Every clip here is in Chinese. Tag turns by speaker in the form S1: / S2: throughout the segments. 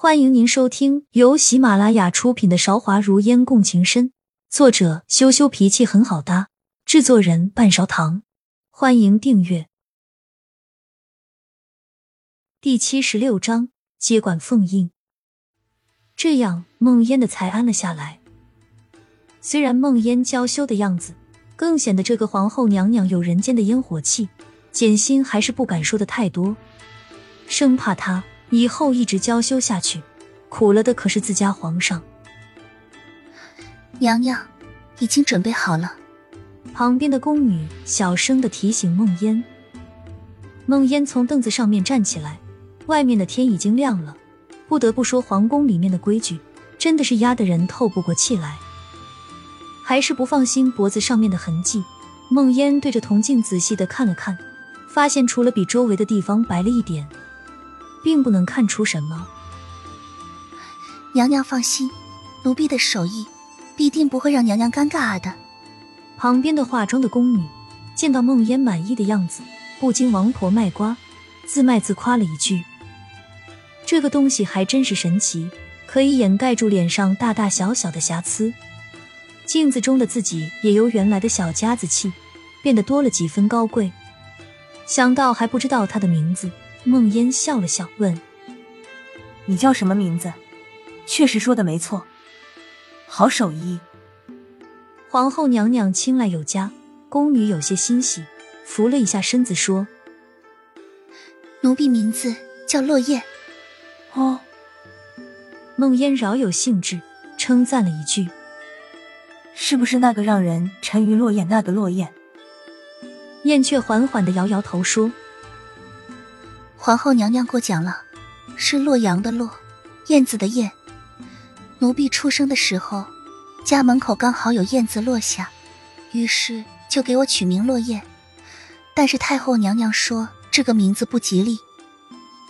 S1: 欢迎您收听由喜马拉雅出品的《韶华如烟共情深》，作者羞羞脾气很好搭，制作人半勺糖。欢迎订阅。第七十六章接管凤印。这样，梦烟的才安了下来。虽然梦烟娇羞的样子，更显得这个皇后娘娘有人间的烟火气，简心还是不敢说的太多，生怕她。以后一直娇羞下去，苦了的可是自家皇上。
S2: 娘娘已经准备好了。
S1: 旁边的宫女小声的提醒梦烟。梦烟从凳子上面站起来，外面的天已经亮了。不得不说，皇宫里面的规矩真的是压得人透不过气来。还是不放心脖子上面的痕迹。梦烟对着铜镜仔细的看了看，发现除了比周围的地方白了一点。并不能看出什么。
S2: 娘娘放心，奴婢的手艺必定不会让娘娘尴尬的。
S1: 旁边的化妆的宫女见到梦烟满意的样子，不禁王婆卖瓜，自卖自夸了一句：“这个东西还真是神奇，可以掩盖住脸上大大小小的瑕疵。镜子中的自己也由原来的小家子气，变得多了几分高贵。想到还不知道他的名字。”梦烟笑了笑，问：“
S3: 你叫什么名字？”确实说的没错，好手艺。
S1: 皇后娘娘青睐有加，宫女有些欣喜，扶了一下身子说：“
S2: 奴婢名字叫落雁。”
S3: 哦。
S1: 梦烟饶有兴致，称赞了一句：“
S3: 是不是那个让人沉鱼落雁那个落雁？”
S1: 燕雀缓缓的摇摇头说。
S2: 皇后娘娘过奖了，是洛阳的洛，燕子的燕。奴婢出生的时候，家门口刚好有燕子落下，于是就给我取名落雁。但是太后娘娘说这个名字不吉利，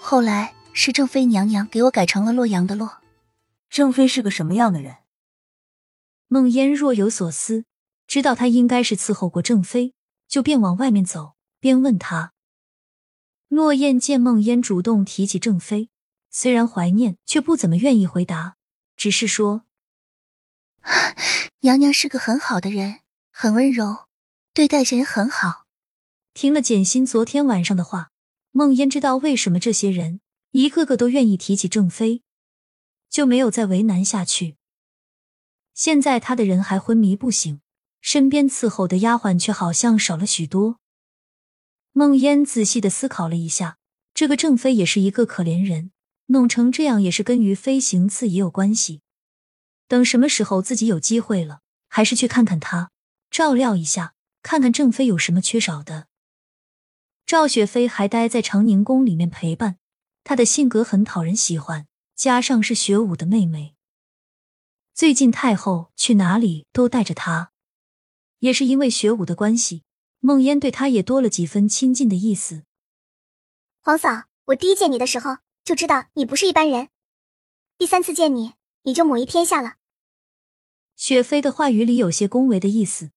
S2: 后来是正妃娘娘给我改成了洛阳的洛。
S3: 正妃是个什么样的人？
S1: 梦烟若有所思，知道她应该是伺候过正妃，就便往外面走，边问她。落雁见孟烟主动提起郑妃，虽然怀念，却不怎么愿意回答，只是说：“
S2: 娘娘是个很好的人，很温柔，对待人很好。”
S1: 听了简心昨天晚上的话，孟烟知道为什么这些人一个个都愿意提起郑妃，就没有再为难下去。现在他的人还昏迷不醒，身边伺候的丫鬟却好像少了许多。梦烟仔细的思考了一下，这个郑飞也是一个可怜人，弄成这样也是跟于飞行刺也有关系。等什么时候自己有机会了，还是去看看他，照料一下，看看郑飞有什么缺少的。赵雪飞还待在长宁宫里面陪伴，她的性格很讨人喜欢，加上是雪舞的妹妹，最近太后去哪里都带着她，也是因为雪舞的关系。梦烟对他也多了几分亲近的意思。
S4: 皇嫂，我第一见你的时候就知道你不是一般人，第三次见你，你就母仪天下了。
S1: 雪妃的话语里有些恭维的意思，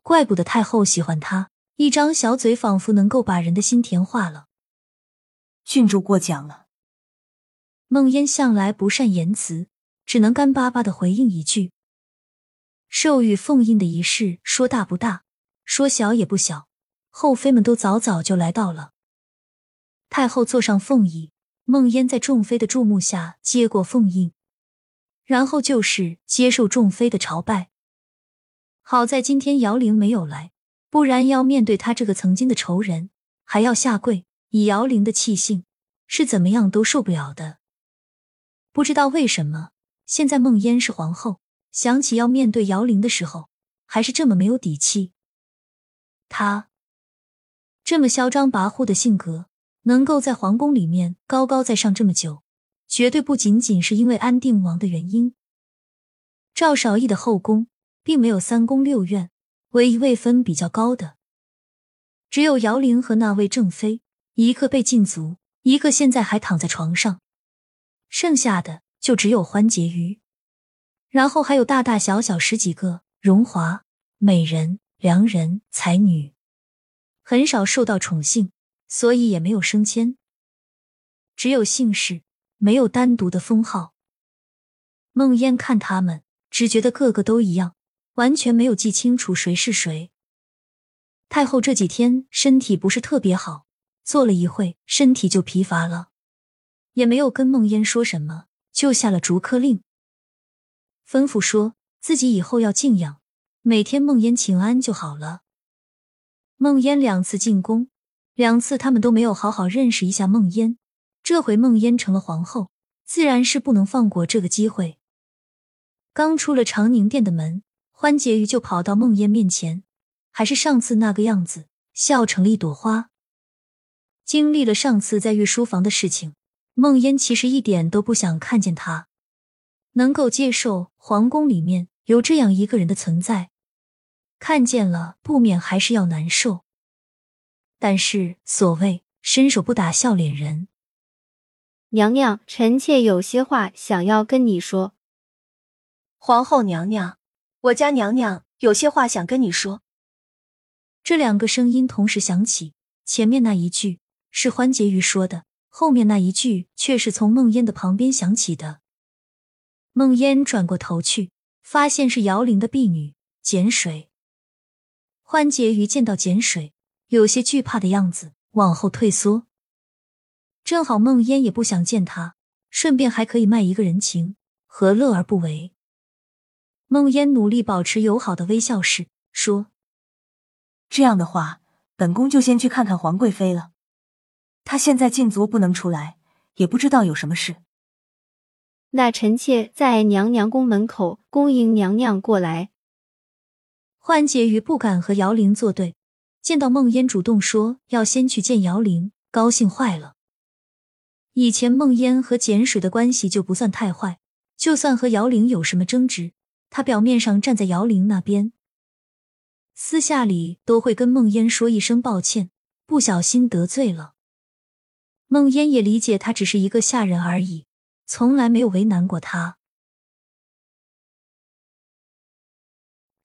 S1: 怪不得太后喜欢她，一张小嘴仿佛能够把人的心甜化了。
S3: 郡主过奖了。
S1: 梦烟向来不善言辞，只能干巴巴的回应一句：“授予凤印的仪式，说大不大。”说小也不小，后妃们都早早就来到了。太后坐上凤椅，梦烟在众妃的注目下接过凤印，然后就是接受众妃的朝拜。好在今天姚玲没有来，不然要面对他这个曾经的仇人，还要下跪，以姚玲的气性，是怎么样都受不了的。不知道为什么，现在梦烟是皇后，想起要面对姚玲的时候，还是这么没有底气。他这么嚣张跋扈的性格，能够在皇宫里面高高在上这么久，绝对不仅仅是因为安定王的原因。赵少义的后宫并没有三宫六院，唯一位分比较高的，只有姚玲和那位正妃，一个被禁足，一个现在还躺在床上，剩下的就只有欢婕妤，然后还有大大小小十几个荣华美人。良人才女很少受到宠幸，所以也没有升迁。只有姓氏没有单独的封号。梦烟看他们，只觉得个个都一样，完全没有记清楚谁是谁。太后这几天身体不是特别好，坐了一会，身体就疲乏了，也没有跟梦烟说什么，就下了逐客令，吩咐说自己以后要静养，每天梦烟请安就好了。梦烟两次进宫，两次他们都没有好好认识一下梦烟，这回梦烟成了皇后，自然是不能放过这个机会。刚出了长宁殿的门，欢婕妤就跑到梦烟面前。还是上次那个样子，笑成了一朵花。经历了上次在御书房的事情，梦烟其实一点都不想看见他，能够接受皇宫里面有这样一个人的存在，看见了不免还是要难受。但是所谓伸手不打笑脸人，
S5: 娘娘，臣妾有些话想要跟你说。
S3: 皇后娘娘，我家娘娘有些话想跟你说。
S1: 这两个声音同时响起，前面那一句是欢婕妤说的，后面那一句却是从梦烟的旁边响起的。梦烟转过头去，发现是姚玲的婢女简水。欢婕妤见到简水，有些惧怕的样子，往后退缩。正好梦烟也不想见他，顺便还可以卖一个人情，何乐而不为？梦烟努力保持友好的微笑式说。
S3: 这样的话，本宫就先去看看皇贵妃了。她现在禁足不能出来，也不知道有什么事。
S5: 那臣妾在娘娘宫门口恭迎娘娘过来。
S1: 欢婕妤不敢和姚玲作对，见到梦烟主动说要先去见姚玲，高兴坏了。以前梦烟和简水的关系就不算太坏，就算和姚玲有什么争执，她表面上站在姚玲那边。私下里都会跟梦烟说一声抱歉，不小心得罪了。梦烟也理解他只是一个下人而已，从来没有为难过他。